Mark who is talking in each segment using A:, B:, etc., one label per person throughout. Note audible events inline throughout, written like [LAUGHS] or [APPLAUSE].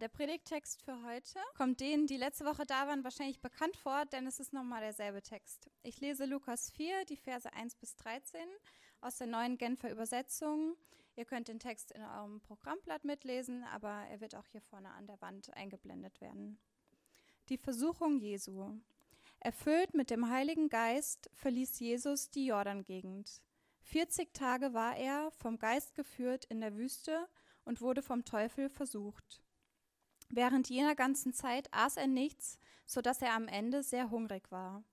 A: Der Predigttext für heute kommt denen, die letzte Woche da waren, wahrscheinlich bekannt vor, denn es ist nochmal derselbe Text. Ich lese Lukas 4, die Verse 1 bis 13 aus der neuen Genfer Übersetzung. Ihr könnt den Text in eurem Programmblatt mitlesen, aber er wird auch hier vorne an der Wand eingeblendet werden. Die Versuchung Jesu. Erfüllt mit dem Heiligen Geist verließ Jesus die Jordangegend. 40 Tage war er vom Geist geführt in der Wüste und wurde vom Teufel versucht. Während jener ganzen Zeit aß er nichts, so dass er am Ende sehr hungrig war.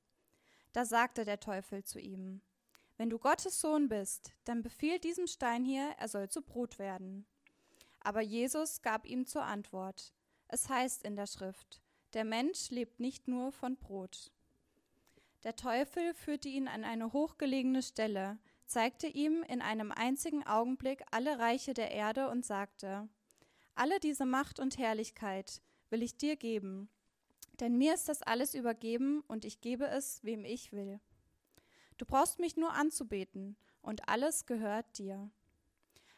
A: Da sagte der Teufel zu ihm, Wenn du Gottes Sohn bist, dann befiehl diesem Stein hier, er soll zu Brot werden. Aber Jesus gab ihm zur Antwort, Es heißt in der Schrift, der Mensch lebt nicht nur von Brot. Der Teufel führte ihn an eine hochgelegene Stelle, zeigte ihm in einem einzigen Augenblick alle Reiche der Erde und sagte, alle diese Macht und Herrlichkeit will ich dir geben, denn mir ist das alles übergeben und ich gebe es, wem ich will. Du brauchst mich nur anzubeten und alles gehört dir.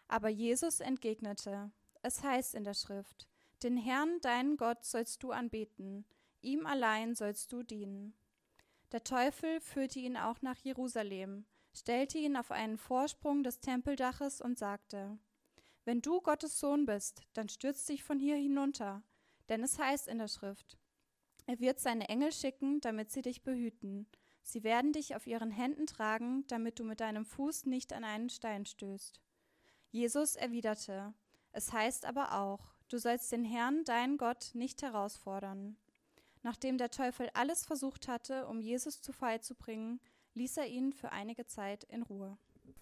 A: Aber Jesus entgegnete, es heißt in der Schrift, den Herrn, deinen Gott, sollst du anbeten, ihm allein sollst du dienen. Der Teufel führte ihn auch nach Jerusalem, stellte ihn auf einen Vorsprung des Tempeldaches und sagte, wenn du Gottes Sohn bist, dann stürz dich von hier hinunter, denn es heißt in der Schrift, er wird seine Engel schicken, damit sie dich behüten. Sie werden dich auf ihren Händen tragen, damit du mit deinem Fuß nicht an einen Stein stößt. Jesus erwiderte, es heißt aber auch, du sollst den Herrn, deinen Gott, nicht herausfordern. Nachdem der Teufel alles versucht hatte, um Jesus zu Fall zu bringen, ließ er ihn für einige Zeit in Ruhe.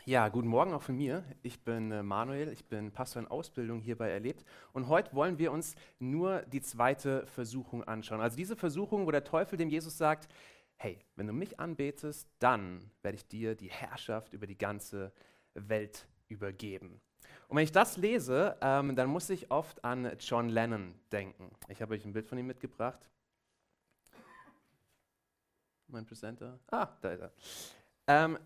B: Ja, guten Morgen auch von mir. Ich bin äh, Manuel, ich bin Pastor in Ausbildung hierbei Erlebt. Und heute wollen wir uns nur die zweite Versuchung anschauen. Also diese Versuchung, wo der Teufel dem Jesus sagt, hey, wenn du mich anbetest, dann werde ich dir die Herrschaft über die ganze Welt übergeben. Und wenn ich das lese, ähm, dann muss ich oft an John Lennon denken. Ich habe euch ein Bild von ihm mitgebracht. Mein Presenter. Ah, da ist er. Ähm,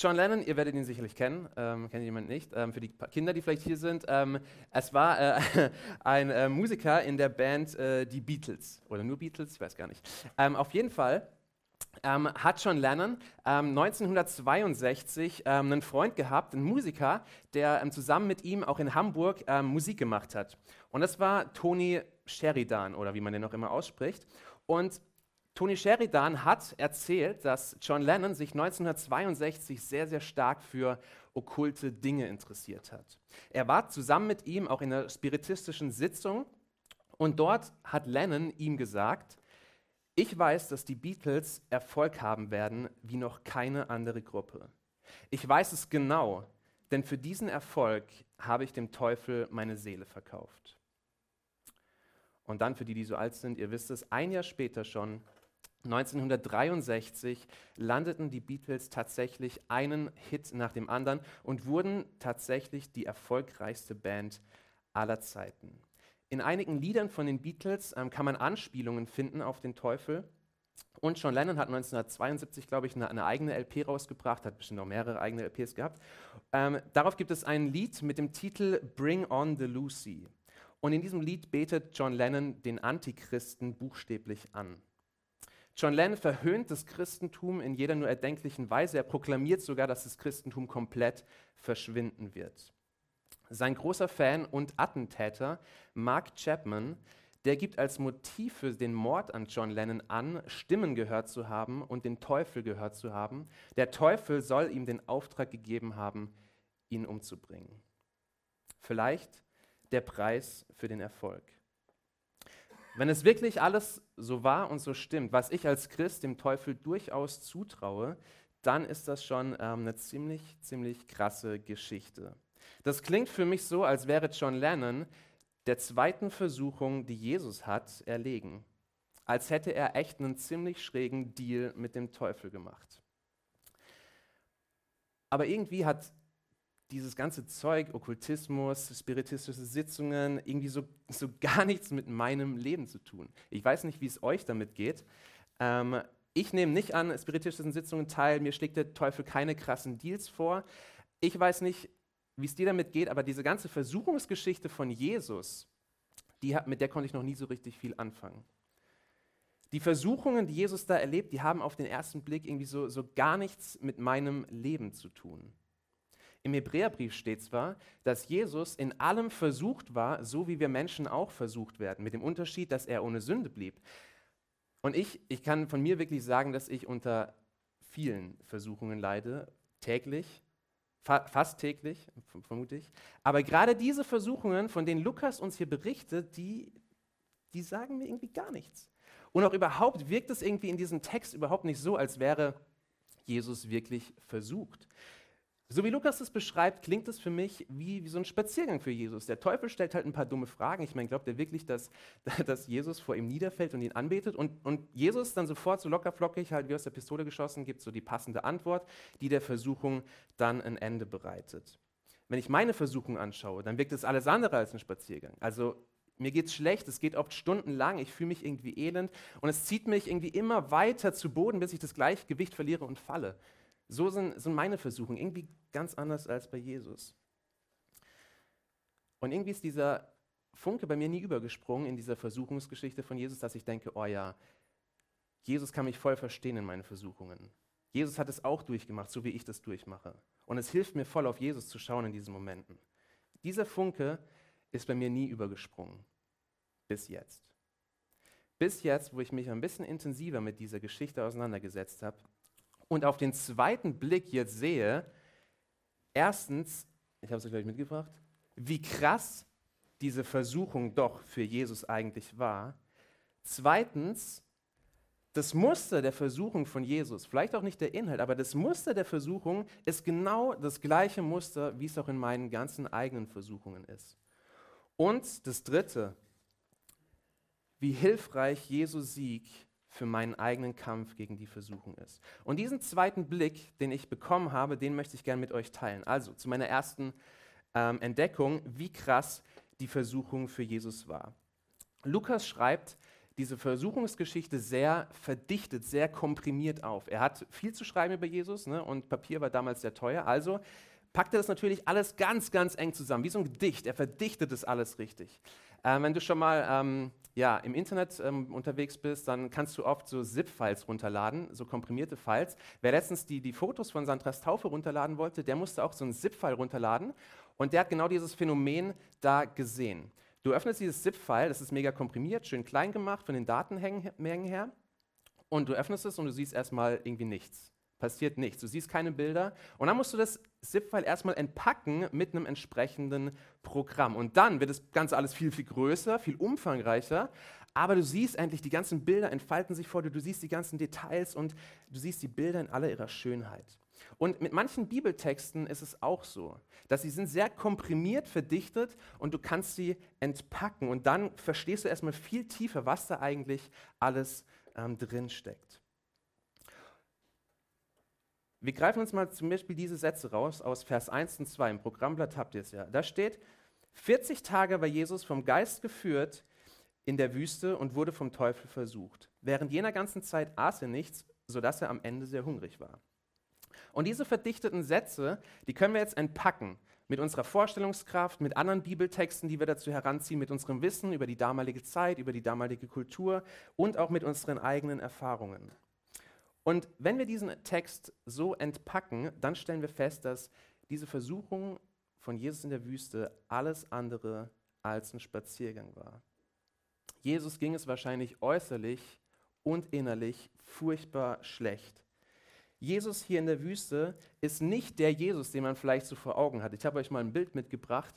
B: John Lennon, ihr werdet ihn sicherlich kennen, ähm, kennt jemand nicht, ähm, für die Kinder, die vielleicht hier sind. Ähm, es war äh, [LAUGHS] ein äh, Musiker in der Band äh, Die Beatles, oder nur Beatles, ich weiß gar nicht. Ähm, auf jeden Fall ähm, hat John Lennon 1962 ähm, einen Freund gehabt, einen Musiker, der zusammen mit ihm auch in Hamburg Musik gemacht hat. Und das war Tony Sheridan, oder wie man den auch immer ausspricht. Und Tony Sheridan hat erzählt, dass John Lennon sich 1962 sehr, sehr stark für okkulte Dinge interessiert hat. Er war zusammen mit ihm auch in einer spiritistischen Sitzung und dort hat Lennon ihm gesagt, ich weiß, dass die Beatles Erfolg haben werden wie noch keine andere Gruppe. Ich weiß es genau, denn für diesen Erfolg habe ich dem Teufel meine Seele verkauft. Und dann für die, die so alt sind, ihr wisst es, ein Jahr später schon 1963 landeten die Beatles tatsächlich einen Hit nach dem anderen und wurden tatsächlich die erfolgreichste Band aller Zeiten. In einigen Liedern von den Beatles ähm, kann man Anspielungen finden auf den Teufel. Und John Lennon hat 1972, glaube ich, eine, eine, eigene LP rausgebracht, hat bestimmt noch mehrere eigene LPs gehabt. Ähm, darauf gibt es ein Lied mit dem Titel Bring on the Lucy. Und in diesem Lied betet John Lennon den Antichristen buchstäblich an. John Lennon verhöhnt das Christentum in jeder nur erdenklichen Weise. Er proklamiert sogar, dass das Christentum komplett verschwinden wird. Sein großer Fan und Attentäter Mark Chapman, der gibt als Motiv für den Mord an John Lennon an, Stimmen gehört zu haben und den Teufel gehört zu haben. Der Teufel soll ihm den Auftrag gegeben haben, ihn umzubringen. Vielleicht der Preis für den Erfolg. Wenn es wirklich alles so wahr und so stimmt, was ich als Christ dem Teufel durchaus zutraue, dann ist das schon ähm, eine ziemlich, ziemlich krasse Geschichte. Das klingt für mich so, als wäre John Lennon der zweiten Versuchung, die Jesus hat, erlegen. Als hätte er echt einen ziemlich schrägen Deal mit dem Teufel gemacht. Aber irgendwie hat dieses ganze Zeug, Okkultismus, spiritistische Sitzungen, irgendwie so, so [LAUGHS] gar nichts mit meinem Leben zu tun. Ich weiß nicht, wie es euch damit geht. Ähm, ich nehme nicht an spiritistischen Sitzungen teil, mir schlägt der Teufel keine krassen Deals vor. Ich weiß nicht, wie es dir damit geht, aber diese ganze Versuchungsgeschichte von Jesus, die, mit der konnte ich noch nie so richtig viel anfangen. Die Versuchungen, die Jesus da erlebt, die haben auf den ersten Blick irgendwie so, so gar nichts mit meinem Leben zu tun. Im Hebräerbrief steht zwar, dass Jesus in allem versucht war, so wie wir Menschen auch versucht werden, mit dem Unterschied, dass er ohne Sünde blieb. Und ich, ich kann von mir wirklich sagen, dass ich unter vielen Versuchungen leide, täglich, fa fast täglich, vermute ich. Aber gerade diese Versuchungen, von denen Lukas uns hier berichtet, die, die sagen mir irgendwie gar nichts. Und auch überhaupt wirkt es irgendwie in diesem Text überhaupt nicht so, als wäre Jesus wirklich versucht. So wie Lukas es beschreibt, klingt es für mich wie, wie, so ein Spaziergang für Jesus. Der Teufel stellt halt ein paar dumme Fragen. Ich meine, glaubt er wirklich, dass, [LAUGHS] dass Jesus vor ihm niederfällt und ihn anbetet? Und, und Jesus dann sofort so lockerflockig, halt wie aus der Pistole geschossen, gibt so die passende Antwort, die der Versuchung dann ein Ende bereitet. Wenn ich meine Versuchung anschaue, dann wirkt es alles andere als ein Spaziergang. Also mir geht es schlecht, es geht oft stundenlang, ich fühle mich irgendwie elend und es zieht mich irgendwie immer weiter zu Boden, bis ich das Gleichgewicht verliere und falle. So sind, sind meine Versuchungen, irgendwie ganz anders als bei Jesus. Und irgendwie ist dieser Funke bei mir nie übergesprungen in dieser Versuchungsgeschichte von Jesus, dass ich denke, oh ja, Jesus kann mich voll verstehen in meinen Versuchungen. Jesus hat es auch durchgemacht, so wie ich das durchmache. Und es hilft mir voll auf Jesus zu schauen in diesen Momenten. Dieser Funke ist bei mir nie übergesprungen. Bis jetzt. Bis jetzt, wo ich mich ein bisschen intensiver mit dieser Geschichte auseinandergesetzt habe und auf den zweiten Blick jetzt sehe, erstens, ich habe es euch gleich mitgebracht, wie krass diese Versuchung doch für Jesus eigentlich war. Zweitens, das Muster der Versuchung von Jesus, vielleicht auch nicht der Inhalt, aber das Muster der Versuchung ist genau das gleiche Muster, wie es auch in meinen ganzen eigenen Versuchungen ist. Und das Dritte, wie hilfreich Jesu Sieg für meinen eigenen Kampf gegen die Versuchung ist. Und diesen zweiten Blick, den ich bekommen habe, den möchte ich gerne mit euch teilen. Also zu meiner ersten ähm, Entdeckung, wie krass die Versuchung für Jesus war. Lukas schreibt diese Versuchungsgeschichte sehr verdichtet, sehr komprimiert auf. Er hat viel zu schreiben über Jesus ne, und Papier war damals sehr teuer. Also packt er das natürlich alles ganz, ganz eng zusammen, wie so ein Gedicht. Er verdichtet das alles richtig. Ähm, wenn du schon mal ähm, ja, im Internet ähm, unterwegs bist, dann kannst du oft so ZIP-Files runterladen, so komprimierte Files. Wer letztens die, die Fotos von Sandras Taufe runterladen wollte, der musste auch so ein ZIP-File runterladen. Und der hat genau dieses Phänomen da gesehen. Du öffnest dieses ZIP-File, das ist mega komprimiert, schön klein gemacht von den Datenmengen her. Und du öffnest es und du siehst erstmal irgendwie nichts passiert nichts. Du siehst keine Bilder. Und dann musst du das ZIP-File erstmal entpacken mit einem entsprechenden Programm. Und dann wird das Ganze alles viel, viel größer, viel umfangreicher. Aber du siehst endlich, die ganzen Bilder entfalten sich vor dir, du siehst die ganzen Details und du siehst die Bilder in aller ihrer Schönheit. Und mit manchen Bibeltexten ist es auch so, dass sie sind sehr komprimiert verdichtet und du kannst sie entpacken und dann verstehst du erstmal viel tiefer, was da eigentlich alles ähm, drin. Wir greifen uns mal zum Beispiel diese Sätze raus aus Vers 1 und 2. Im Programmblatt habt ihr es ja. Da steht, 40 Tage war Jesus vom Geist geführt in der Wüste und wurde vom Teufel versucht. Während jener ganzen Zeit aß er nichts, sodass er am Ende sehr hungrig war. Und diese verdichteten Sätze, die können wir jetzt entpacken mit unserer Vorstellungskraft, mit anderen Bibeltexten, die wir dazu heranziehen, mit unserem Wissen über die damalige Zeit, über die damalige Kultur und auch mit unseren eigenen Erfahrungen. Und wenn wir diesen Text so entpacken, dann stellen wir fest, dass diese Versuchung von Jesus in der Wüste alles andere als ein Spaziergang war. Jesus ging es wahrscheinlich äußerlich und innerlich furchtbar schlecht. Jesus hier in der Wüste ist nicht der Jesus, den man vielleicht so vor Augen hat. Ich habe euch mal ein Bild mitgebracht.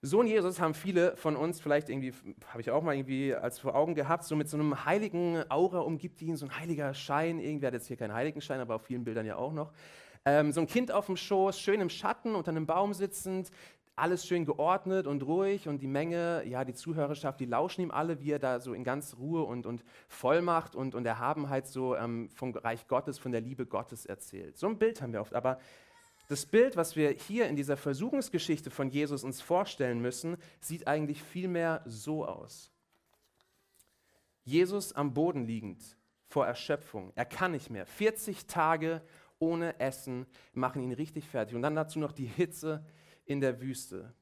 B: So ein Jesus haben viele von uns vielleicht irgendwie, habe ich auch mal irgendwie als vor Augen gehabt, so mit so einem heiligen Aura umgibt ihn, so ein heiliger Schein. Irgendwie hat jetzt hier keinen Heiligenschein, aber auf vielen Bildern ja auch noch. Ähm, so ein Kind auf dem Schoß, schön im Schatten, unter einem Baum sitzend, alles schön geordnet und ruhig und die Menge, ja, die Zuhörerschaft, die lauschen ihm alle, wie er da so in ganz Ruhe und, und Vollmacht und, und Erhabenheit so ähm, vom Reich Gottes, von der Liebe Gottes erzählt. So ein Bild haben wir oft, aber das Bild, was wir hier in dieser Versuchungsgeschichte von Jesus uns vorstellen müssen, sieht eigentlich vielmehr so aus. Jesus am Boden liegend vor Erschöpfung. Er kann nicht mehr. 40 Tage ohne Essen machen ihn richtig fertig. Und dann dazu noch die Hitze in der Wüste.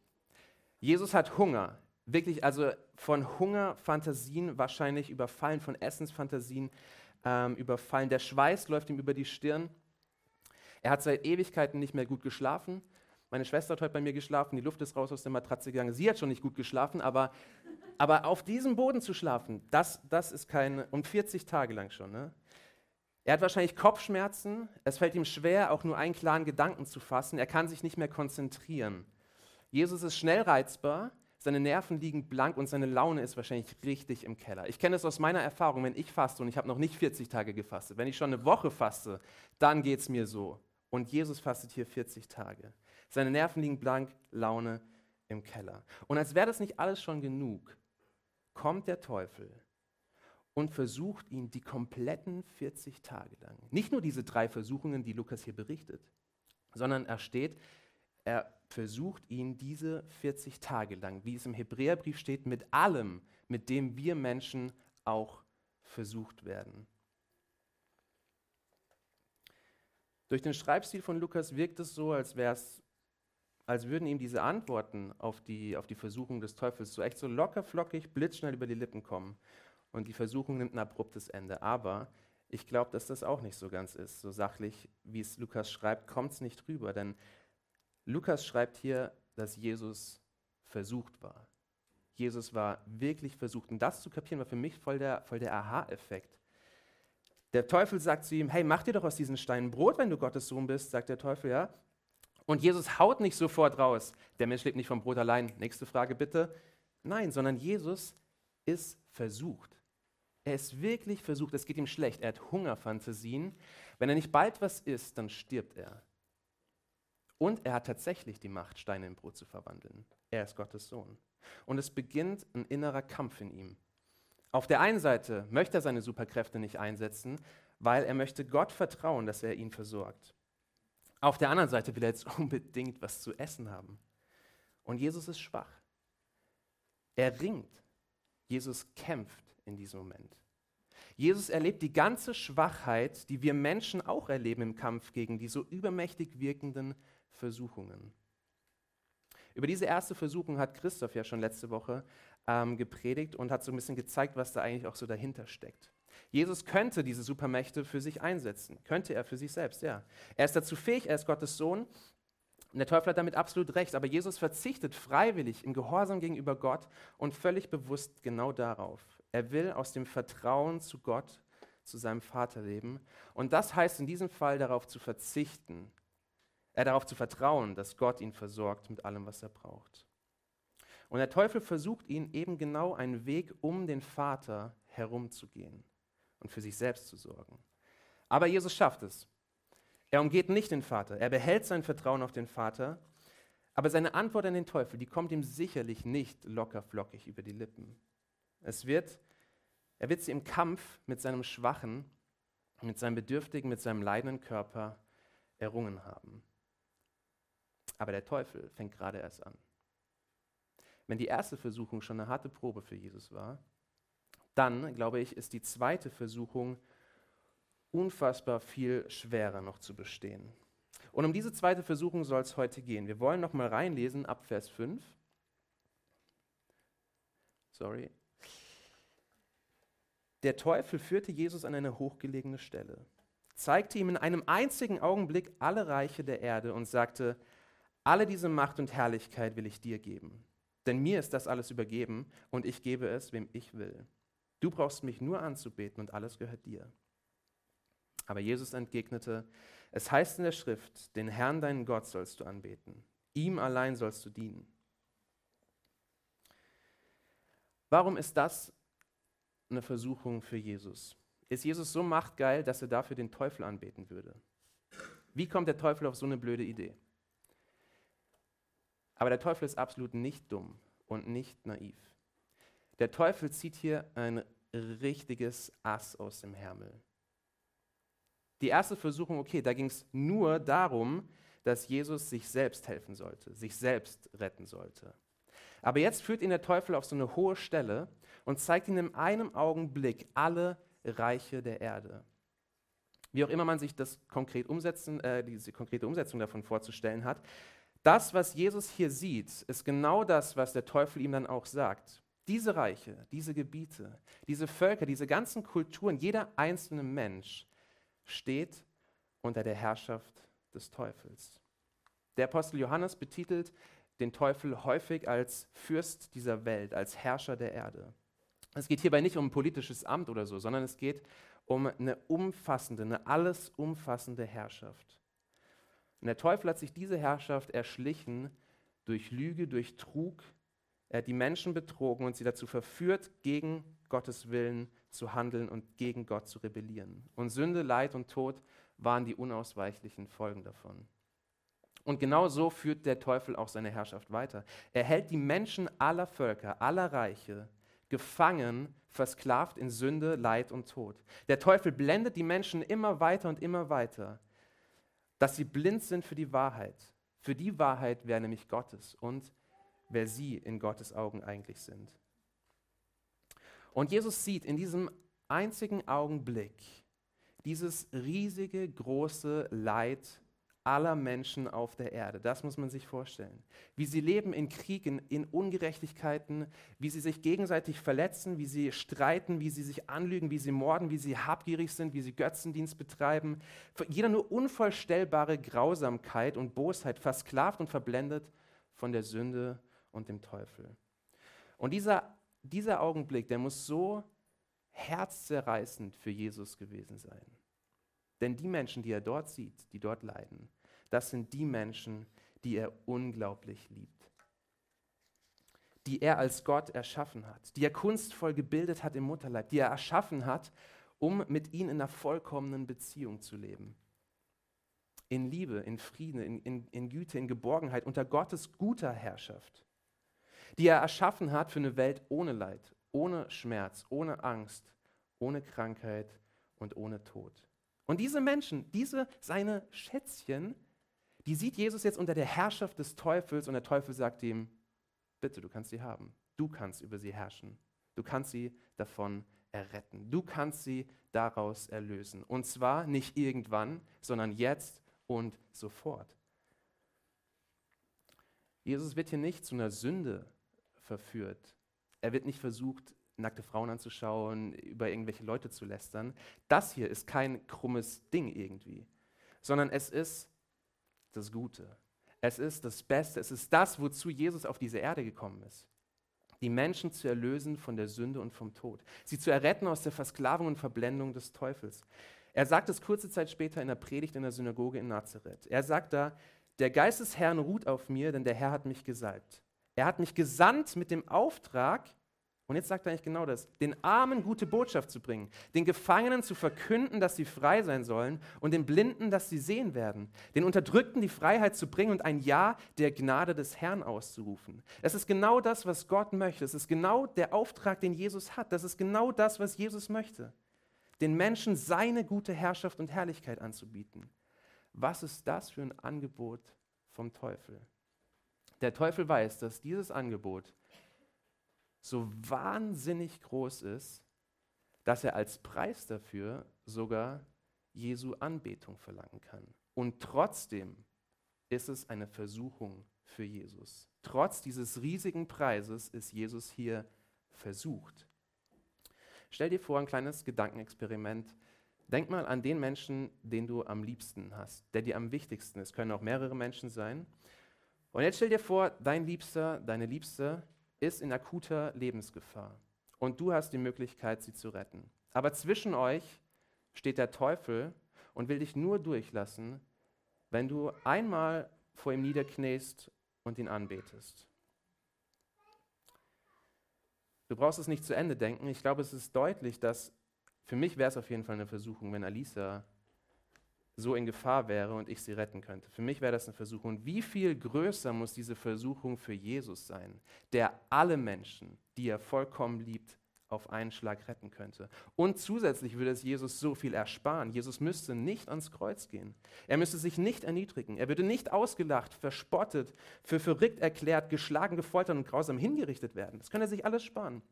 B: Jesus hat Hunger. Wirklich, also von Hungerfantasien wahrscheinlich überfallen, von Essensfantasien ähm, überfallen. Der Schweiß läuft ihm über die Stirn. Er hat seit Ewigkeiten nicht mehr gut geschlafen. Meine Schwester hat heute bei mir geschlafen, die Luft ist raus aus der Matratze gegangen. Sie hat schon nicht gut geschlafen, aber, aber auf diesem Boden zu schlafen, das, das ist kein, um 40 Tage lang schon. Ne? Er hat wahrscheinlich Kopfschmerzen, es fällt ihm schwer, auch nur einen klaren Gedanken zu fassen, er kann sich nicht mehr konzentrieren. Jesus ist schnell reizbar, seine Nerven liegen blank und seine Laune ist wahrscheinlich richtig im Keller. Ich kenne es aus meiner Erfahrung, wenn ich faste und ich habe noch nicht 40 Tage gefastet, wenn ich schon eine Woche faste, dann geht es mir so. Und Jesus fastet hier 40 Tage. Seine Nerven liegen blank, Laune im Keller. Und als wäre das nicht alles schon genug, kommt der Teufel und versucht ihn die kompletten 40 Tage lang. Nicht nur diese drei Versuchungen, die Lukas hier berichtet, sondern er steht, er versucht ihn diese 40 Tage lang, wie es im Hebräerbrief steht, mit allem, mit dem wir Menschen auch versucht werden. Durch den Schreibstil von Lukas wirkt es so, als, als würden ihm diese Antworten auf die, auf die Versuchung des Teufels so echt so locker, flockig, blitzschnell über die Lippen kommen und die Versuchung nimmt ein abruptes Ende. Aber ich glaube, dass das auch nicht so ganz ist. So sachlich, wie es Lukas schreibt, kommt es nicht rüber. Denn Lukas schreibt hier, dass Jesus versucht war. Jesus war wirklich versucht. Und das zu kapieren, war für mich voll der, voll der Aha-Effekt. Der Teufel sagt zu ihm, hey, mach dir doch aus diesen Steinen Brot, wenn du Gottes Sohn bist, sagt der Teufel, ja. Und Jesus haut nicht sofort raus, der Mensch lebt nicht vom Brot allein. Nächste Frage bitte. Nein, sondern Jesus ist versucht. Er ist wirklich versucht, es geht ihm schlecht, er hat Hungerfantasien. Wenn er nicht bald was isst, dann stirbt er. Und er hat tatsächlich die Macht, Steine in Brot zu verwandeln. Er ist Gottes Sohn. Und es beginnt ein innerer Kampf in ihm. Auf der einen Seite möchte er seine Superkräfte nicht einsetzen, weil er möchte Gott vertrauen, dass er ihn versorgt. Auf der anderen Seite will er jetzt [LAUGHS] unbedingt was zu essen haben. Und Jesus ist schwach. Er ringt. Jesus kämpft in diesem Moment. Jesus erlebt die ganze Schwachheit, die wir Menschen auch erleben im Kampf gegen die so übermächtig wirkenden Versuchungen. Über diese erste Versuchung hat Christoph ja schon letzte Woche ähm, gepredigt und hat so ein bisschen gezeigt, was da eigentlich auch so dahinter steckt. Jesus könnte diese Supermächte für sich einsetzen, könnte er für sich selbst, ja. Er ist dazu fähig, er ist Gottes Sohn und der Teufel hat damit absolut recht, aber Jesus verzichtet freiwillig im Gehorsam gegenüber Gott und völlig bewusst genau darauf. Er will aus dem Vertrauen zu Gott, zu seinem Vater leben. Und das heißt in diesem Fall darauf zu verzichten, äh, darauf zu vertrauen, dass Gott ihn versorgt mit allem, was er braucht. Und der Teufel versucht ihn eben genau einen Weg um den Vater herumzugehen und für sich selbst zu sorgen. Aber Jesus schafft es. Er umgeht nicht den Vater, er behält sein Vertrauen auf den Vater, aber seine Antwort an den Teufel, die kommt ihm sicherlich nicht locker flockig über die Lippen. Es wird, er wird sie im Kampf mit seinem schwachen, mit seinem bedürftigen, mit seinem leidenden Körper errungen haben. Aber der Teufel fängt gerade erst an. Wenn die erste Versuchung schon eine harte Probe für Jesus war, dann, glaube ich, ist die zweite Versuchung unfassbar viel schwerer noch zu bestehen. Und um diese zweite Versuchung soll es heute gehen. Wir wollen noch mal reinlesen ab Vers 5. Sorry. Der Teufel führte Jesus an eine hochgelegene Stelle, zeigte ihm in einem einzigen Augenblick alle Reiche der Erde und sagte, alle diese Macht und Herrlichkeit will ich dir geben. Denn mir ist das alles übergeben und ich gebe es, wem ich will. Du brauchst mich nur anzubeten und alles gehört dir. Aber Jesus entgegnete, es heißt in der Schrift, den Herrn deinen Gott sollst du anbeten, ihm allein sollst du dienen. Warum ist das eine Versuchung für Jesus? Ist Jesus so machtgeil, dass er dafür den Teufel anbeten würde? Wie kommt der Teufel auf so eine blöde Idee? Aber der Teufel ist absolut nicht dumm und nicht naiv. Der Teufel zieht hier ein richtiges Ass aus dem Hermel. Die erste Versuchung, okay, da ging es nur darum, dass Jesus sich selbst helfen sollte, sich selbst retten sollte. Aber jetzt führt ihn der Teufel auf so eine hohe Stelle und zeigt ihm in einem Augenblick alle Reiche der Erde. Wie auch immer man sich das konkret umsetzen, äh, diese konkrete Umsetzung davon vorzustellen hat, das, was Jesus hier sieht, ist genau das, was der Teufel ihm dann auch sagt. Diese Reiche, diese Gebiete, diese Völker, diese ganzen Kulturen, jeder einzelne Mensch steht unter der Herrschaft des Teufels. Der Apostel Johannes betitelt den Teufel häufig als Fürst dieser Welt, als Herrscher der Erde. Es geht hierbei nicht um ein politisches Amt oder so, sondern es geht um eine umfassende, eine alles umfassende Herrschaft. Und der Teufel hat sich diese Herrschaft erschlichen durch Lüge, durch Trug. Er hat die Menschen betrogen und sie dazu verführt, gegen Gottes Willen zu handeln und gegen Gott zu rebellieren. Und Sünde, Leid und Tod waren die unausweichlichen Folgen davon. Und genau so führt der Teufel auch seine Herrschaft weiter. Er hält die Menschen aller Völker, aller Reiche gefangen, versklavt in Sünde, Leid und Tod. Der Teufel blendet die Menschen immer weiter und immer weiter, dass sie blind sind für die Wahrheit. Für die Wahrheit, wer nämlich Gottes und wer sie in Gottes Augen eigentlich sind. Und Jesus sieht in diesem einzigen Augenblick dieses riesige, große Leid aller Menschen auf der Erde. Das muss man sich vorstellen. Wie sie leben in Kriegen, in Ungerechtigkeiten, wie sie sich gegenseitig verletzen, wie sie streiten, wie sie sich anlügen, wie sie morden, wie sie habgierig sind, wie sie Götzendienst betreiben. Jeder nur unvorstellbare Grausamkeit und Bosheit, versklavt und verblendet von der Sünde und dem Teufel. Und dieser, dieser Augenblick, der muss so herzzerreißend für Jesus gewesen sein. Denn die Menschen, die er dort sieht, die dort leiden, das sind die Menschen, die er unglaublich liebt. Die er als Gott erschaffen hat, die er kunstvoll gebildet hat im Mutterleib, die er erschaffen hat, um mit ihnen in einer vollkommenen Beziehung zu leben. In Liebe, in Frieden, in, in, in Güte, in Geborgenheit, unter Gottes guter Herrschaft. Die er erschaffen hat für eine Welt ohne Leid, ohne Schmerz, ohne Angst, ohne Krankheit und ohne Tod. Und diese Menschen, diese seine Schätzchen, die sieht Jesus jetzt unter der Herrschaft des Teufels und der Teufel sagt ihm, bitte, du kannst sie haben. Du kannst über sie herrschen. Du kannst sie davon erretten. Du kannst sie daraus erlösen. Und zwar nicht irgendwann, sondern jetzt und sofort. Jesus wird hier nicht zu einer Sünde verführt. Er wird nicht versucht, nackte Frauen anzuschauen, über irgendwelche Leute zu lästern. Das hier ist kein krummes Ding irgendwie, sondern es ist das Gute. Es ist das Beste. Es ist das, wozu Jesus auf diese Erde gekommen ist. Die Menschen zu erlösen von der Sünde und vom Tod. Sie zu erretten aus der Versklavung und Verblendung des Teufels. Er sagt es kurze Zeit später in der Predigt in der Synagoge in Nazareth. Er sagt da, der Geist des Herrn ruht auf mir, denn der Herr hat mich gesalbt. Er hat mich gesandt mit dem Auftrag, und jetzt sagt er eigentlich genau das, den Armen gute Botschaft zu bringen, den Gefangenen zu verkünden, dass sie frei sein sollen und den Blinden, dass sie sehen werden, den Unterdrückten die Freiheit zu bringen und ein Ja der Gnade des Herrn auszurufen. Es ist genau das, was Gott möchte. Es ist genau der Auftrag, den Jesus hat. Das ist genau das, was Jesus möchte. Den Menschen seine gute Herrschaft und Herrlichkeit anzubieten. Was ist das für ein Angebot vom Teufel? Der Teufel weiß, dass dieses Angebot so wahnsinnig groß ist, dass er als Preis dafür sogar Jesu Anbetung verlangen kann. Und trotzdem ist es eine Versuchung für Jesus. Trotz dieses riesigen Preises ist Jesus hier versucht. Stell dir vor, ein kleines Gedankenexperiment. Denk mal an den Menschen, den du am liebsten hast, der dir am wichtigsten ist. Können auch mehrere Menschen sein. Und jetzt stell dir vor, dein Liebster, deine Liebste ist in akuter Lebensgefahr und du hast die Möglichkeit, sie zu retten. Aber zwischen euch steht der Teufel und will dich nur durchlassen, wenn du einmal vor ihm niederknäst und ihn anbetest. Du brauchst es nicht zu Ende denken. Ich glaube, es ist deutlich, dass für mich wäre es auf jeden Fall eine Versuchung, wenn Alisa so in Gefahr wäre und ich sie retten könnte. Für mich wäre das eine Versuchung. Wie viel größer muss diese Versuchung für Jesus sein, der alle Menschen, die er vollkommen liebt, auf einen Schlag retten könnte. Und zusätzlich würde es Jesus so viel ersparen. Jesus müsste nicht ans Kreuz gehen. Er müsste sich nicht erniedrigen. Er würde nicht ausgelacht, verspottet, für verrückt erklärt, geschlagen, gefoltert und grausam hingerichtet werden. Das könnte er sich alles sparen.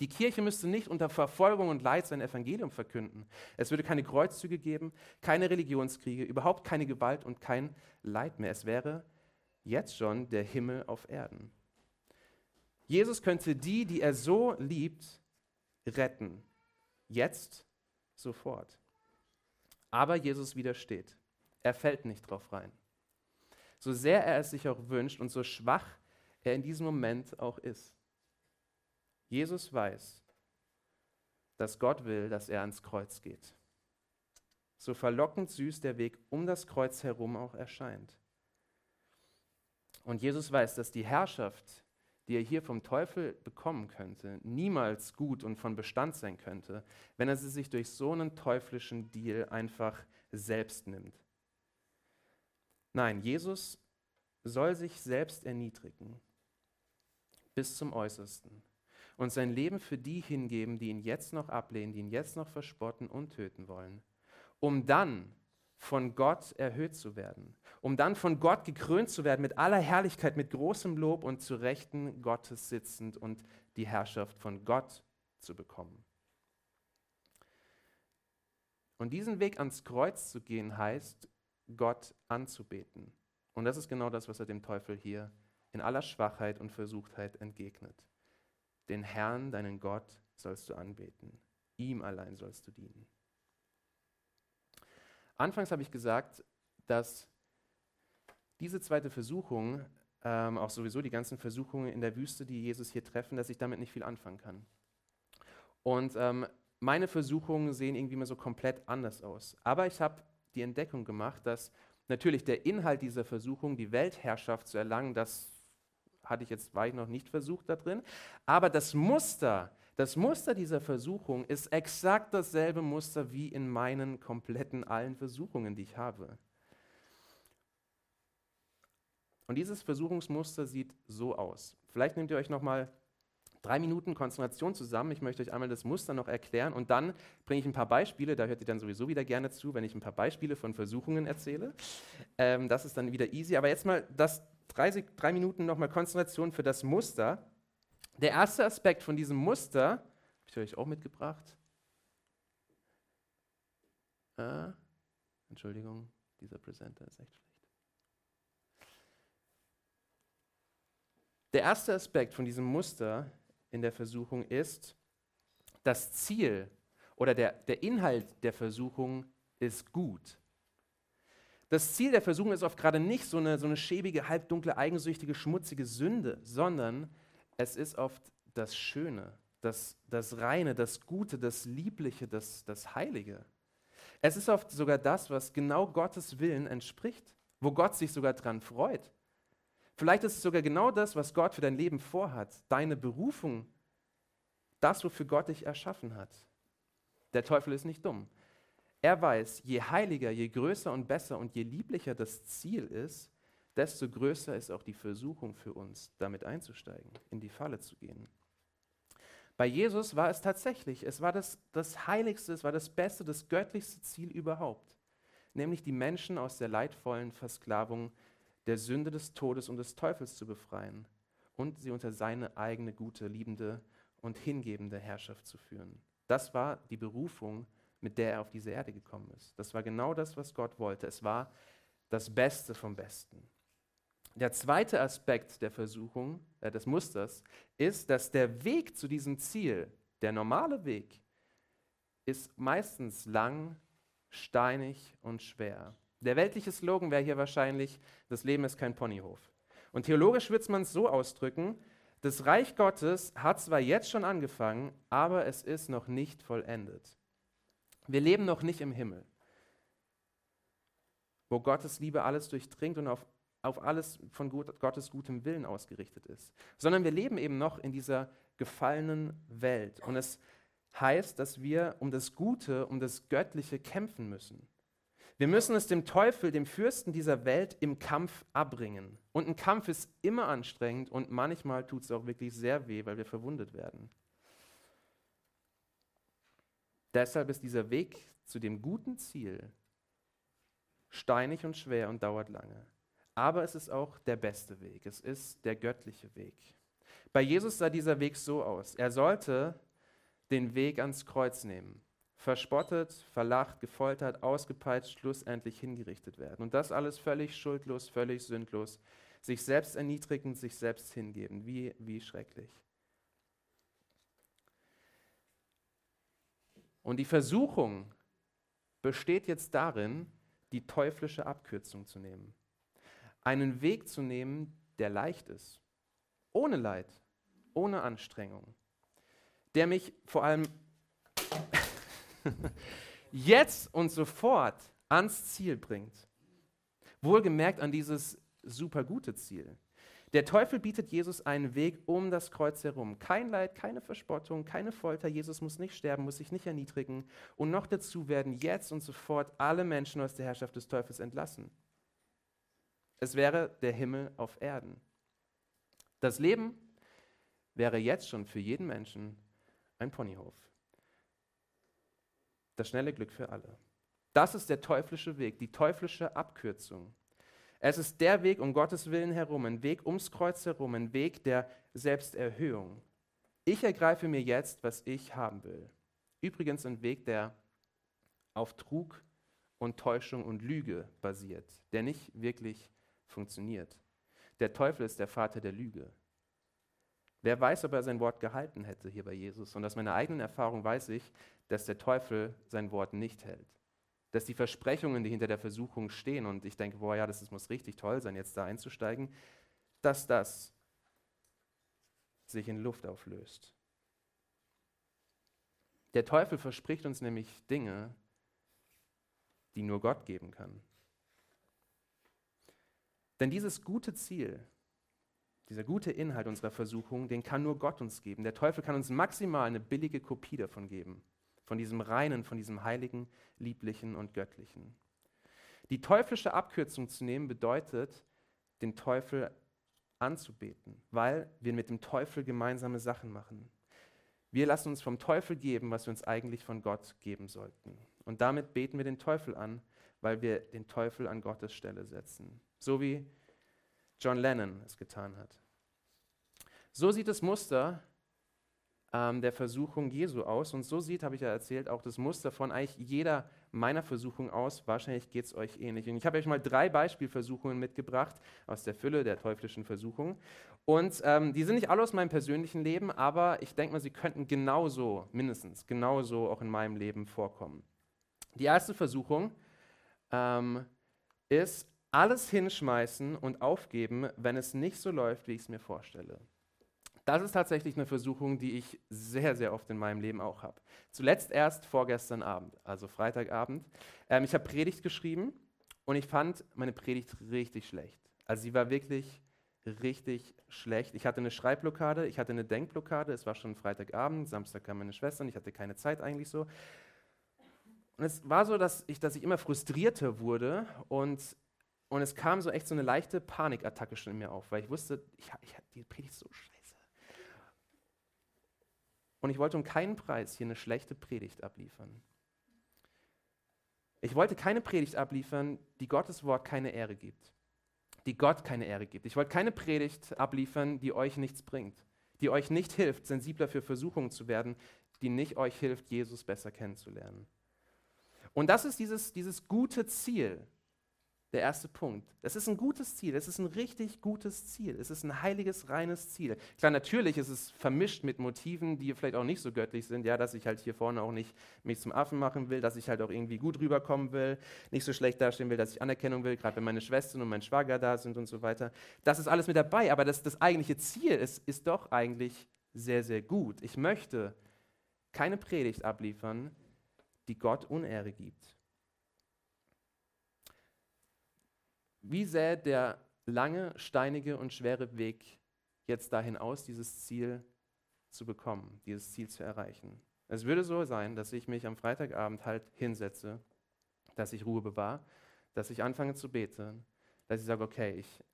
B: Die Kirche müsste nicht unter Verfolgung und Leid sein Evangelium verkünden. Es würde keine Kreuzzüge geben, keine Religionskriege, überhaupt keine Gewalt und kein Leid mehr. Es wäre jetzt schon der Himmel auf Erden. Jesus könnte die, die er so liebt, retten. Jetzt, sofort. Aber Jesus widersteht. Er fällt nicht drauf rein. So sehr er es sich auch wünscht und so schwach er in diesem Moment auch ist. Jesus weiß, dass Gott will, dass er ans Kreuz geht. So verlockend süß der Weg um das Kreuz herum auch erscheint. Und Jesus weiß, dass die Herrschaft, die er hier vom Teufel bekommen könnte, niemals gut und von Bestand sein könnte, wenn er sie sich durch so einen teuflischen Deal einfach selbst nimmt. Nein, Jesus soll sich selbst erniedrigen bis zum Äußersten und sein Leben für die hingeben, die ihn jetzt noch ablehnen, die ihn jetzt noch verspotten und töten wollen, um dann von Gott erhöht zu werden, um dann von Gott gekrönt zu werden mit aller Herrlichkeit, mit großem Lob und zu Rechten Gottes sitzend und die Herrschaft von Gott zu bekommen. Und diesen Weg ans Kreuz zu gehen heißt, Gott anzubeten. Und das ist genau das, was er dem Teufel hier in aller Schwachheit und Versuchtheit entgegnet. Den Herrn, deinen Gott, sollst du anbeten. Ihm allein sollst du dienen. Anfangs habe ich gesagt, dass diese zweite Versuchung, ähm, auch sowieso die ganzen Versuchungen in der Wüste, die Jesus hier treffen, dass ich damit nicht viel anfangen kann. Und ähm, meine Versuchungen sehen irgendwie immer so komplett anders aus. Aber ich habe die Entdeckung gemacht, dass natürlich der Inhalt dieser Versuchung, die Weltherrschaft zu erlangen, das hatte ich jetzt, war ich noch nicht versucht da drin. Aber das Muster, das Muster dieser Versuchung ist exakt dasselbe Muster wie in meinen kompletten allen Versuchungen, die ich habe. Und dieses Versuchungsmuster sieht so aus. Vielleicht nehmt ihr euch noch mal drei Minuten Konzentration zusammen. Ich möchte euch einmal das Muster noch erklären und dann bringe ich ein paar Beispiele. Da hört ihr dann sowieso wieder gerne zu, wenn ich ein paar Beispiele von Versuchungen erzähle. Ähm, das ist dann wieder easy. Aber jetzt mal das drei, drei Minuten nochmal Konzentration für das Muster. Der erste Aspekt von diesem Muster, habe ich euch auch mitgebracht. Ah, Entschuldigung, dieser Presenter ist echt schlecht. Der erste Aspekt von diesem Muster in der Versuchung ist, das Ziel oder der, der Inhalt der Versuchung ist gut. Das Ziel der Versuchung ist oft gerade nicht so eine, so eine schäbige, halbdunkle, eigensüchtige, schmutzige Sünde, sondern es ist oft das Schöne, das, das Reine, das Gute, das Liebliche, das, das Heilige. Es ist oft sogar das, was genau Gottes Willen entspricht, wo Gott sich sogar dran freut. Vielleicht ist es sogar genau das, was Gott für dein Leben vorhat, deine Berufung, das, wofür Gott dich erschaffen hat. Der Teufel ist nicht dumm. Er weiß, je heiliger, je größer und besser und je lieblicher das Ziel ist, desto größer ist auch die Versuchung für uns, damit einzusteigen, in die Falle zu gehen. Bei Jesus war es tatsächlich, es war das, das Heiligste, es war das Beste, das göttlichste Ziel überhaupt, nämlich die Menschen aus der leidvollen Versklavung der Sünde des Todes und des Teufels zu befreien und sie unter seine eigene gute, liebende und hingebende Herrschaft zu führen. Das war die Berufung mit der er auf diese Erde gekommen ist. Das war genau das, was Gott wollte. Es war das Beste vom Besten. Der zweite Aspekt der Versuchung, äh, des Musters, ist, dass der Weg zu diesem Ziel, der normale Weg, ist meistens lang, steinig und schwer. Der weltliche Slogan wäre hier wahrscheinlich, das Leben ist kein Ponyhof. Und theologisch wird man es so ausdrücken, das Reich Gottes hat zwar jetzt schon angefangen, aber es ist noch nicht vollendet. Wir leben noch nicht im Himmel, wo Gottes Liebe alles durchdringt und auf, auf alles von Gott, Gottes gutem Willen ausgerichtet ist, sondern wir leben eben noch in dieser gefallenen Welt. Und es heißt, dass wir um das Gute, um das Göttliche kämpfen müssen. Wir müssen es dem Teufel, dem Fürsten dieser Welt im Kampf abbringen. Und ein Kampf ist immer anstrengend und manchmal tut es auch wirklich sehr weh, weil wir verwundet werden. Deshalb ist dieser Weg zu dem guten Ziel steinig und schwer und dauert lange. Aber es ist auch der beste Weg. Es ist der göttliche Weg. Bei Jesus sah dieser Weg so aus. Er sollte den Weg ans Kreuz nehmen. Verspottet, verlacht, gefoltert, ausgepeitscht, schlussendlich hingerichtet werden. Und das alles völlig schuldlos, völlig sündlos, sich selbst erniedrigen, sich selbst hingeben. Wie, wie schrecklich. Und die Versuchung besteht jetzt darin, die teuflische Abkürzung zu nehmen. Einen Weg zu nehmen, der leicht ist, ohne Leid, ohne Anstrengung, der mich vor allem [LAUGHS] jetzt und sofort ans Ziel bringt. Wohlgemerkt an dieses super gute Ziel. Der Teufel bietet Jesus einen Weg um das Kreuz herum. Kein Leid, keine Verspottung, keine Folter. Jesus muss nicht sterben, muss sich nicht erniedrigen. Und noch dazu werden jetzt und sofort alle Menschen aus der Herrschaft des Teufels entlassen. Es wäre der Himmel auf Erden. Das Leben wäre jetzt schon für jeden Menschen ein Ponyhof. Das schnelle Glück für alle. Das ist der teuflische Weg, die teuflische Abkürzung. Es ist der Weg um Gottes Willen herum, ein Weg ums Kreuz herum, ein Weg der Selbsterhöhung. Ich ergreife mir jetzt, was ich haben will. Übrigens ein Weg, der auf Trug und Täuschung und Lüge basiert, der nicht wirklich funktioniert. Der Teufel ist der Vater der Lüge. Wer weiß, ob er sein Wort gehalten hätte hier bei Jesus. Und aus meiner eigenen Erfahrung weiß ich, dass der Teufel sein Wort nicht hält dass die Versprechungen, die hinter der Versuchung stehen, und ich denke, boah, ja, das, das muss richtig toll sein, jetzt da einzusteigen, dass das sich in Luft auflöst. Der Teufel verspricht uns nämlich Dinge, die nur Gott geben kann. Denn dieses gute Ziel, dieser gute Inhalt unserer Versuchung, den kann nur Gott uns geben. Der Teufel kann uns maximal eine billige Kopie davon geben von diesem reinen, von diesem heiligen, lieblichen und göttlichen. Die teuflische Abkürzung zu nehmen bedeutet, den Teufel anzubeten, weil wir mit dem Teufel gemeinsame Sachen machen. Wir lassen uns vom Teufel geben, was wir uns eigentlich von Gott geben sollten. Und damit beten wir den Teufel an, weil wir den Teufel an Gottes Stelle setzen. So wie John Lennon es getan hat. So sieht das Muster ähm, der Versuchung Jesu aus. Und so sieht, habe ich ja erzählt, auch das Muster von eigentlich jeder meiner Versuchung aus. Wahrscheinlich geht es euch ähnlich. Und ich habe euch mal drei Beispielversuchungen mitgebracht aus der Fülle der teuflischen Versuchung. Und ähm, die sind nicht alle aus meinem persönlichen Leben, aber ich denke mal, sie könnten genauso, mindestens genauso auch in meinem Leben vorkommen. Die erste Versuchung ähm, ist, alles hinschmeißen und aufgeben, wenn es nicht so läuft, wie ich es mir vorstelle. Das ist tatsächlich eine Versuchung, die ich sehr, sehr oft in meinem Leben auch habe. Zuletzt erst vorgestern Abend, also Freitagabend. Ähm, ich habe Predigt geschrieben und ich fand meine Predigt richtig schlecht. Also sie war wirklich richtig schlecht. Ich hatte eine Schreibblockade, ich hatte eine Denkblockade. Es war schon Freitagabend, Samstag kam meine Schwester und ich hatte keine Zeit eigentlich so. Und es war so, dass ich, dass ich immer frustrierter wurde und, und es kam so echt so eine leichte Panikattacke schon in mir auf, weil ich wusste, ich, ich, die Predigt ist so schlecht. Und ich wollte um keinen Preis hier eine schlechte Predigt abliefern. Ich wollte keine Predigt abliefern, die Gottes Wort keine Ehre gibt, die Gott keine Ehre gibt. Ich wollte keine Predigt abliefern, die euch nichts bringt, die euch nicht hilft, sensibler für Versuchungen zu werden, die nicht euch hilft, Jesus besser kennenzulernen. Und das ist dieses, dieses gute Ziel, der erste Punkt. Es ist ein gutes Ziel, es ist ein richtig gutes Ziel, es ist ein heiliges, reines Ziel. Klar, natürlich ist es vermischt mit Motiven, die vielleicht auch nicht so göttlich sind, ja, dass ich halt hier vorne auch nicht mich zum Affen machen will, dass ich halt auch irgendwie gut rüberkommen will, nicht so schlecht dastehen will, dass ich Anerkennung will, gerade wenn meine Schwestern und mein Schwager da sind und so weiter. Das ist alles mit dabei, aber das, das eigentliche Ziel ist, ist doch eigentlich sehr, sehr gut. Ich möchte keine Predigt abliefern, die Gott Unehre gibt. Wie sähe der lange, steinige und schwere Weg jetzt dahin aus, dieses Ziel zu bekommen, dieses Ziel zu erreichen? Es würde so sein, dass ich mich am Freitagabend halt hinsetze, dass ich Ruhe bewahre, dass ich anfange zu beten, dass ich sage, okay, ich,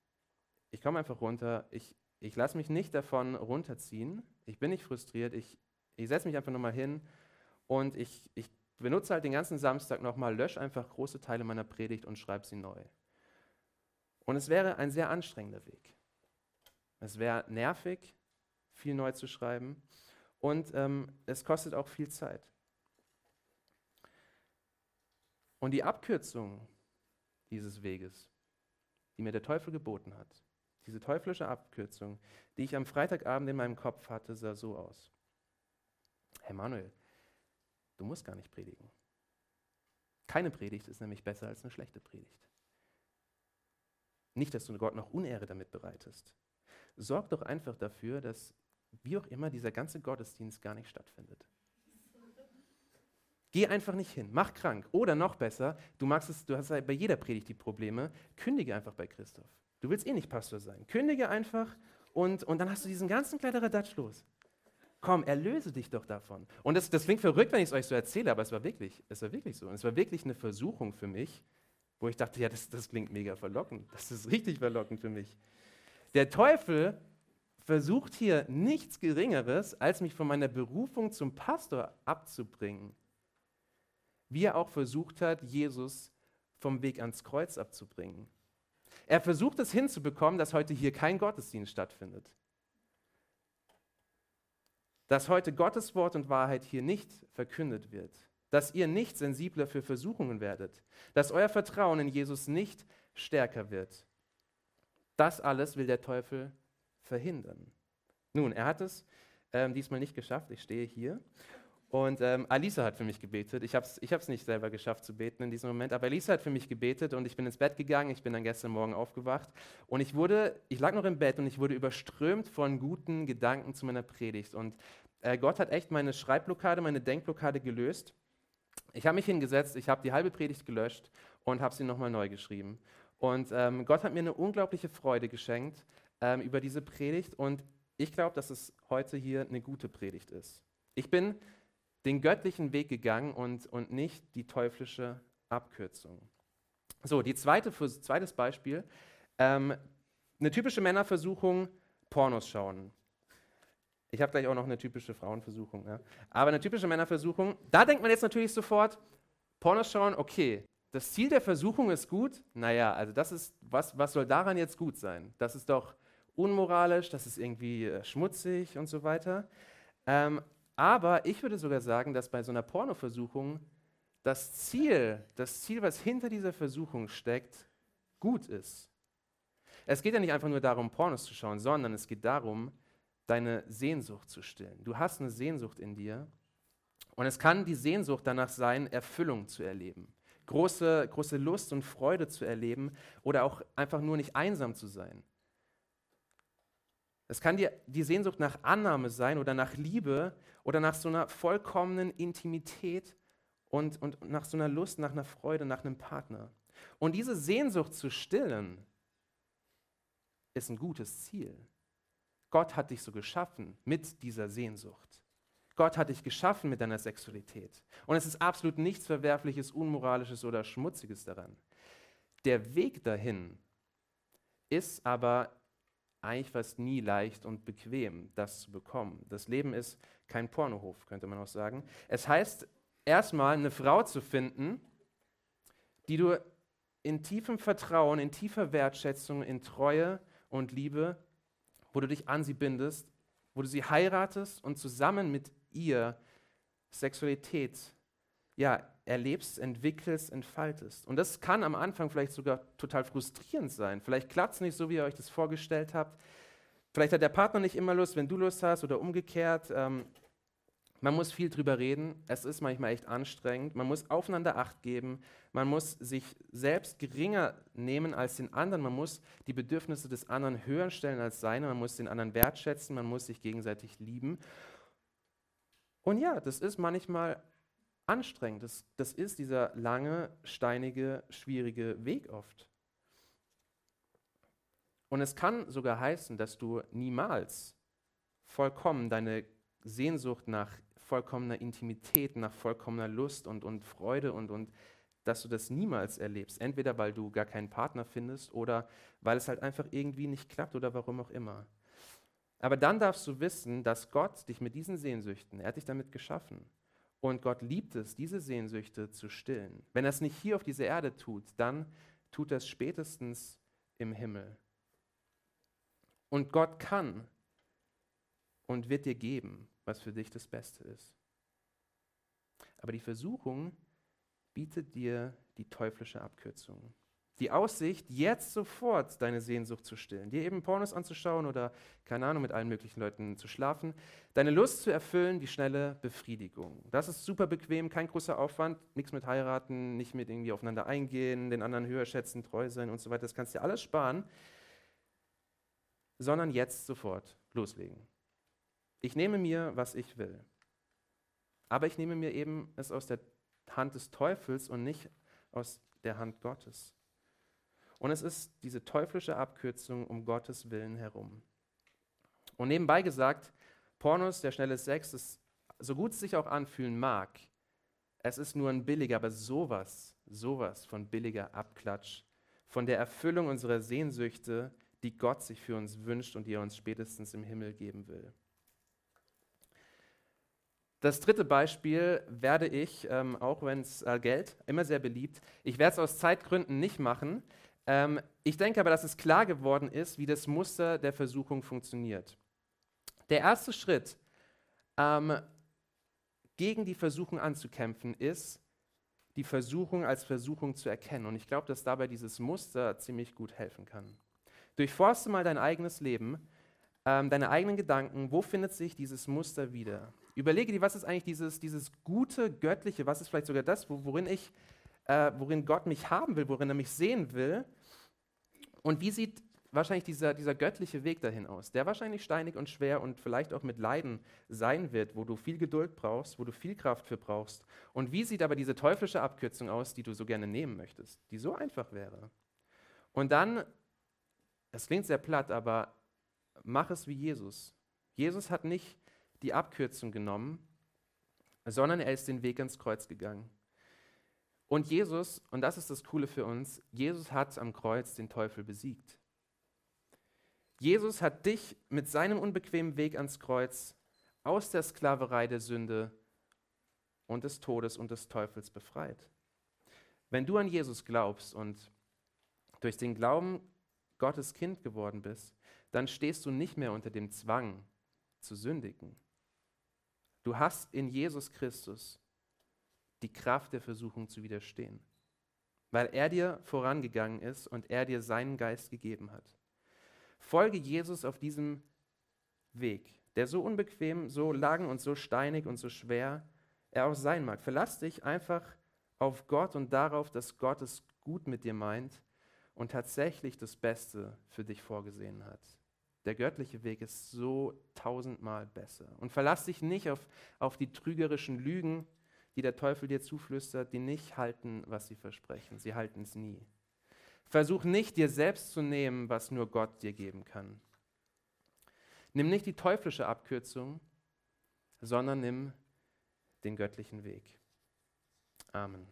B: ich komme einfach runter, ich, ich lasse mich nicht davon runterziehen, ich bin nicht frustriert, ich, ich setze mich einfach nochmal hin und ich, ich benutze halt den ganzen Samstag nochmal, lösche einfach große Teile meiner Predigt und schreibe sie neu. Und es wäre ein sehr anstrengender Weg. Es wäre nervig, viel neu zu schreiben und ähm, es kostet auch viel Zeit. Und die Abkürzung dieses Weges, die mir der Teufel geboten hat, diese teuflische Abkürzung, die ich am Freitagabend in meinem Kopf hatte, sah so aus. Herr Manuel, du musst gar nicht predigen. Keine Predigt ist nämlich besser als eine schlechte Predigt. Nicht, dass du Gott noch Unehre damit bereitest. Sorg doch einfach dafür, dass wie auch immer dieser ganze Gottesdienst gar nicht stattfindet. Geh einfach nicht hin, mach krank. Oder noch besser, du magst es, du hast bei jeder Predigt die Probleme, kündige einfach bei Christoph. Du willst eh nicht Pastor sein. Kündige einfach und, und dann hast du diesen ganzen Kladderadatsch los. Komm, erlöse dich doch davon. Und das, das klingt verrückt, wenn ich es euch so erzähle, aber es war wirklich, es war wirklich so. Und es war wirklich eine Versuchung für mich, wo ich dachte, ja, das, das klingt mega verlockend. Das ist richtig verlockend für mich. Der Teufel versucht hier nichts Geringeres, als mich von meiner Berufung zum Pastor abzubringen wie er auch versucht hat, Jesus vom Weg ans Kreuz abzubringen. Er versucht es hinzubekommen, dass heute hier kein Gottesdienst stattfindet. Dass heute Gottes Wort und Wahrheit hier nicht verkündet wird. Dass ihr nicht sensibler für Versuchungen werdet. Dass euer Vertrauen in Jesus nicht stärker wird. Das alles will der Teufel verhindern. Nun, er hat es ähm, diesmal nicht geschafft. Ich stehe hier und ähm, Alisa hat für mich gebetet. Ich habe es ich nicht selber geschafft zu beten in diesem Moment, aber Alisa hat für mich gebetet und ich bin ins Bett gegangen. Ich bin dann gestern Morgen aufgewacht und ich wurde, ich lag noch im Bett und ich wurde überströmt von guten Gedanken zu meiner Predigt. Und äh, Gott hat echt meine Schreibblockade, meine Denkblockade gelöst. Ich habe mich hingesetzt, ich habe die halbe Predigt gelöscht und habe sie nochmal neu geschrieben. Und ähm, Gott hat mir eine unglaubliche Freude geschenkt ähm, über diese Predigt und ich glaube, dass es heute hier eine gute Predigt ist. Ich bin den göttlichen Weg gegangen und, und nicht die teuflische Abkürzung. So, die zweite, zweites Beispiel. Ähm, eine typische Männerversuchung, Pornos schauen. Ich habe gleich auch noch eine typische Frauenversuchung. Ja. Aber eine typische Männerversuchung, da denkt man jetzt natürlich sofort, Pornos schauen, okay. Das Ziel der Versuchung ist gut. Naja, also das ist, was, was soll daran jetzt gut sein? Das ist doch unmoralisch, das ist irgendwie äh, schmutzig und so weiter. Ähm, aber ich würde sogar sagen, dass bei so einer Pornoversuchung das Ziel, das Ziel, was hinter dieser Versuchung steckt, gut ist. Es geht ja nicht einfach nur darum, Pornos zu schauen, sondern es geht darum, deine Sehnsucht zu stillen. Du hast eine Sehnsucht in dir und es kann die Sehnsucht danach sein, Erfüllung zu erleben, große, große Lust und Freude zu erleben oder auch einfach nur nicht einsam zu sein. Es kann die, die Sehnsucht nach Annahme sein oder nach Liebe oder nach so einer vollkommenen Intimität und, und nach so einer Lust, nach einer Freude, nach einem Partner. Und diese Sehnsucht zu stillen, ist ein gutes Ziel. Gott hat dich so geschaffen mit dieser Sehnsucht. Gott hat dich geschaffen mit deiner Sexualität. Und es ist absolut nichts Verwerfliches, Unmoralisches oder Schmutziges daran. Der Weg dahin ist aber eigentlich fast nie leicht und bequem, das zu bekommen. Das Leben ist kein Pornohof, könnte man auch sagen. Es heißt erstmal eine Frau zu finden, die du in tiefem Vertrauen, in tiefer Wertschätzung, in Treue und Liebe, wo du dich an sie bindest, wo du sie heiratest und zusammen mit ihr Sexualität ja, erlebst, entwickelst, entfaltest. Und das kann am Anfang vielleicht sogar total frustrierend sein. Vielleicht klappt es nicht so, wie ihr euch das vorgestellt habt. Vielleicht hat der Partner nicht immer Lust, wenn du Lust hast oder umgekehrt. Ähm, man muss viel drüber reden. Es ist manchmal echt anstrengend. Man muss aufeinander Acht geben. Man muss sich selbst geringer nehmen als den anderen. Man muss die Bedürfnisse des anderen höher stellen als seine. Man muss den anderen wertschätzen. Man muss sich gegenseitig lieben. Und ja, das ist manchmal anstrengend. Das, das ist dieser lange, steinige, schwierige Weg oft. Und es kann sogar heißen, dass du niemals vollkommen deine Sehnsucht nach vollkommener Intimität, nach vollkommener Lust und, und Freude und, und dass du das niemals erlebst. Entweder weil du gar keinen Partner findest oder weil es halt einfach irgendwie nicht klappt oder warum auch immer. Aber dann darfst du wissen, dass Gott dich mit diesen Sehnsüchten, er hat dich damit geschaffen. Und Gott liebt es, diese Sehnsüchte zu stillen. Wenn er es nicht hier auf dieser Erde tut, dann tut er es spätestens im Himmel. Und Gott kann und wird dir geben, was für dich das Beste ist. Aber die Versuchung bietet dir die teuflische Abkürzung. Die Aussicht, jetzt sofort deine Sehnsucht zu stillen, dir eben Pornos anzuschauen oder, keine Ahnung, mit allen möglichen Leuten zu schlafen, deine Lust zu erfüllen, die schnelle Befriedigung. Das ist super bequem, kein großer Aufwand, nichts mit heiraten, nicht mit irgendwie aufeinander eingehen, den anderen höher schätzen, treu sein und so weiter. Das kannst du dir alles sparen, sondern jetzt sofort loslegen. Ich nehme mir, was ich will. Aber ich nehme mir eben es aus der Hand des Teufels und nicht aus der Hand Gottes. Und es ist diese teuflische Abkürzung um Gottes Willen herum. Und nebenbei gesagt, Pornos, der schnelle Sex, ist, so gut es sich auch anfühlen mag, es ist nur ein billiger, aber sowas, sowas von billiger Abklatsch, von der Erfüllung unserer Sehnsüchte, die Gott sich für uns wünscht und die er uns spätestens im Himmel geben will. Das dritte Beispiel werde ich, ähm, auch wenn es äh, Geld, immer sehr beliebt, ich werde es aus Zeitgründen nicht machen, ähm, ich denke aber, dass es klar geworden ist, wie das Muster der Versuchung funktioniert. Der erste Schritt, ähm, gegen die Versuchung anzukämpfen, ist, die Versuchung als Versuchung zu erkennen. Und ich glaube, dass dabei dieses Muster ziemlich gut helfen kann. Durchforste mal dein eigenes Leben, ähm, deine eigenen Gedanken. Wo findet sich dieses Muster wieder? Überlege dir, was ist eigentlich dieses, dieses gute, göttliche, was ist vielleicht sogar das, worin ich äh, worin Gott mich haben will, worin er mich sehen will. Und wie sieht wahrscheinlich dieser, dieser göttliche Weg dahin aus, der wahrscheinlich steinig und schwer und vielleicht auch mit Leiden sein wird, wo du viel Geduld brauchst, wo du viel Kraft für brauchst. Und wie sieht aber diese teuflische Abkürzung aus, die du so gerne nehmen möchtest, die so einfach wäre? Und dann, es klingt sehr platt, aber mach es wie Jesus. Jesus hat nicht die Abkürzung genommen, sondern er ist den Weg ans Kreuz gegangen. Und Jesus, und das ist das Coole für uns, Jesus hat am Kreuz den Teufel besiegt. Jesus hat dich mit seinem unbequemen Weg ans Kreuz aus der Sklaverei der Sünde und des Todes und des Teufels befreit. Wenn du an Jesus glaubst und durch den Glauben Gottes Kind geworden bist, dann stehst du nicht mehr unter dem Zwang zu sündigen. Du hast in Jesus Christus die Kraft der Versuchung zu widerstehen, weil er dir vorangegangen ist und er dir seinen Geist gegeben hat. Folge Jesus auf diesem Weg, der so unbequem, so lang und so steinig und so schwer er auch sein mag. Verlass dich einfach auf Gott und darauf, dass Gott es gut mit dir meint und tatsächlich das Beste für dich vorgesehen hat. Der göttliche Weg ist so tausendmal besser. Und verlass dich nicht auf, auf die trügerischen Lügen, die der Teufel dir zuflüstert, die nicht halten, was sie versprechen. Sie halten es nie. Versuch nicht, dir selbst zu nehmen, was nur Gott dir geben kann. Nimm nicht die teuflische Abkürzung, sondern nimm den göttlichen Weg. Amen.